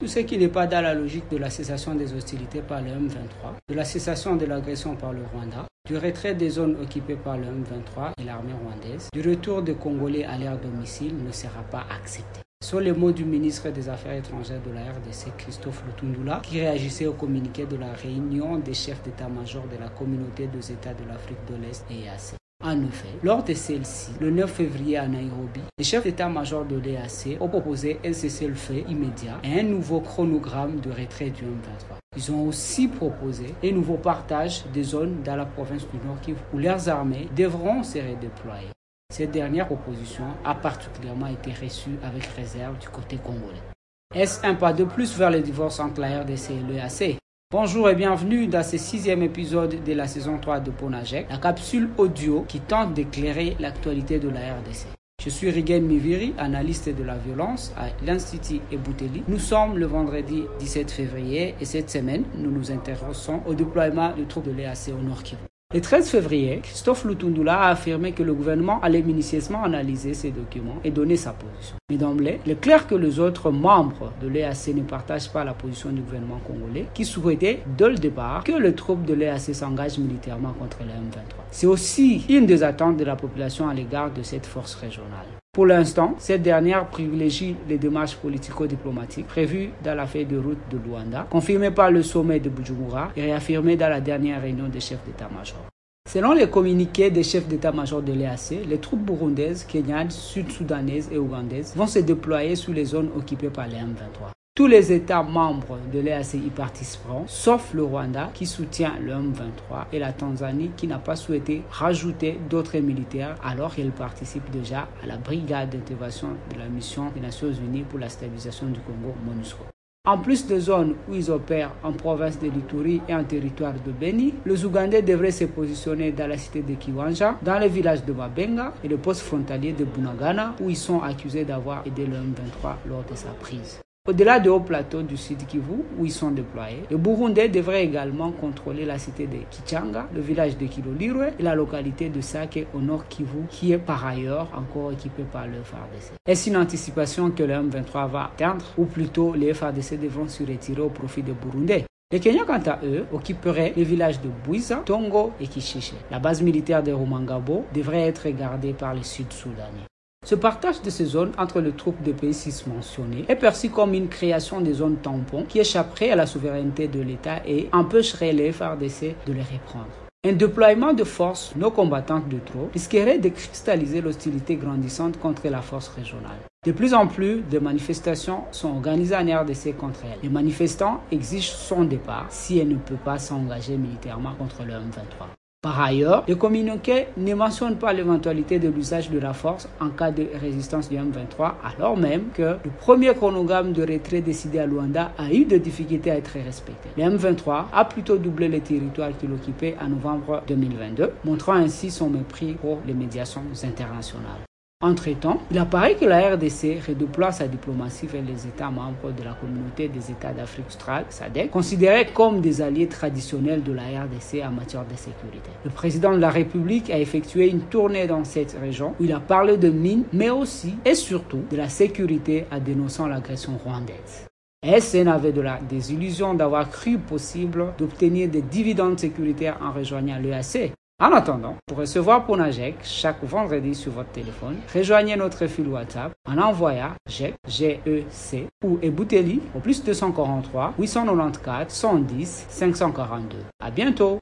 Tout ce qui n'est pas dans la logique de la cessation des hostilités par le M23, de la cessation de l'agression par le Rwanda, du retrait des zones occupées par le M23 et l'armée rwandaise, du retour des Congolais à leur domicile ne sera pas accepté. Ce sont les mots du ministre des Affaires étrangères de la RDC, Christophe Lutundula, qui réagissait au communiqué de la réunion des chefs d'état-major de la communauté des États de l'Afrique de l'Est EAC. En effet, lors de celle-ci, le 9 février à Nairobi, les chefs d'état-major de l'EAC ont proposé un cessez-le-feu immédiat et un nouveau chronogramme de retrait du M23. Ils ont aussi proposé un nouveau partage des zones dans la province du Nord Kivu où leurs armées devront se redéployer. Cette dernière proposition a particulièrement été reçue avec réserve du côté congolais. Est-ce un pas de plus vers le divorce entre la RDC et l'EAC Bonjour et bienvenue dans ce sixième épisode de la saison 3 de Ponajek, la capsule audio qui tente d'éclairer l'actualité de la RDC. Je suis Rigen Miviri, analyste de la violence à l'Institut Ebouteli. Nous sommes le vendredi 17 février et cette semaine, nous nous intéressons au déploiement des troupes de l'EAC au Nord Kivu. Le 13 février, Christophe Lutundula a affirmé que le gouvernement allait minutieusement analyser ces documents et donner sa position. Mais d'emblée, il est clair que les autres membres de l'EAC ne partagent pas la position du gouvernement congolais qui souhaitait dès le départ que les troupes de l'EAC s'engagent militairement contre le M23. C'est aussi une des attentes de la population à l'égard de cette force régionale. Pour l'instant, cette dernière privilégie les démarches politico-diplomatiques prévues dans la feuille de route de Luanda, confirmées par le sommet de Bujumbura et réaffirmées dans la dernière réunion des chefs d'état-major. Selon les communiqués des chefs d'état-major de l'EAC, les troupes burundaises, kenyanes, sud-soudanaises et ougandaises vont se déployer sous les zones occupées par les M23. Tous les États membres de l'EAC participeront, sauf le Rwanda qui soutient le M23 et la Tanzanie qui n'a pas souhaité rajouter d'autres militaires alors qu'elle participe déjà à la brigade d'intervention de la mission des Nations Unies pour la stabilisation du Congo, MONUSCO. En plus des zones où ils opèrent en province de l'Ituri et en territoire de Beni, les Ougandais devraient se positionner dans la cité de Kiwanja, dans le village de Mabenga et le poste frontalier de Bunagana où ils sont accusés d'avoir aidé le M23 lors de sa prise. Au-delà du haut plateau du sud Kivu, où ils sont déployés, les Burundais devraient également contrôler la cité de Kichanga, le village de Kilolirwe et la localité de Sake au nord Kivu, qui est par ailleurs encore équipée par le FARDC. Est-ce une anticipation que le M23 va atteindre, ou plutôt les FARDC devront se retirer au profit des Burundais? Les Kenyans, quant à eux, occuperaient les villages de Bouiza, Tongo et Kishiche. La base militaire de Rumangabo devrait être gardée par les Sud-Soudanais. Ce partage de ces zones entre les troupes de pays cis mentionnés est perçu comme une création des zones tampons qui échapperait à la souveraineté de l'État et empêcherait les FARDC de les reprendre. Un déploiement de forces non combattantes de trop risquerait de cristalliser l'hostilité grandissante contre la force régionale. De plus en plus de manifestations sont organisées en RDC contre elle. Les manifestants exigent son départ si elle ne peut pas s'engager militairement contre le M23. Par ailleurs, le communiqué ne mentionne pas l'éventualité de l'usage de la force en cas de résistance du M23, alors même que le premier chronogramme de retrait décidé à Luanda a eu des difficultés à être respecté. Le M23 a plutôt doublé les territoires qu'il occupait en novembre 2022, montrant ainsi son mépris pour les médiations internationales. Entre-temps, il apparaît que la RDC redéploie sa diplomatie vers les États membres de la communauté des États d'Afrique australe, SADC, considérés comme des alliés traditionnels de la RDC en matière de sécurité. Le président de la République a effectué une tournée dans cette région où il a parlé de mines, mais aussi et surtout de la sécurité en dénonçant l'agression rwandaise. Un avait de la désillusion d'avoir cru possible d'obtenir des dividendes sécuritaires en rejoignant l'EAC en attendant, pour recevoir Ponajek chaque vendredi sur votre téléphone, rejoignez notre fil WhatsApp en envoyant GEC, G-E-C ou Ebouteli au plus 243 894 110 542. À bientôt!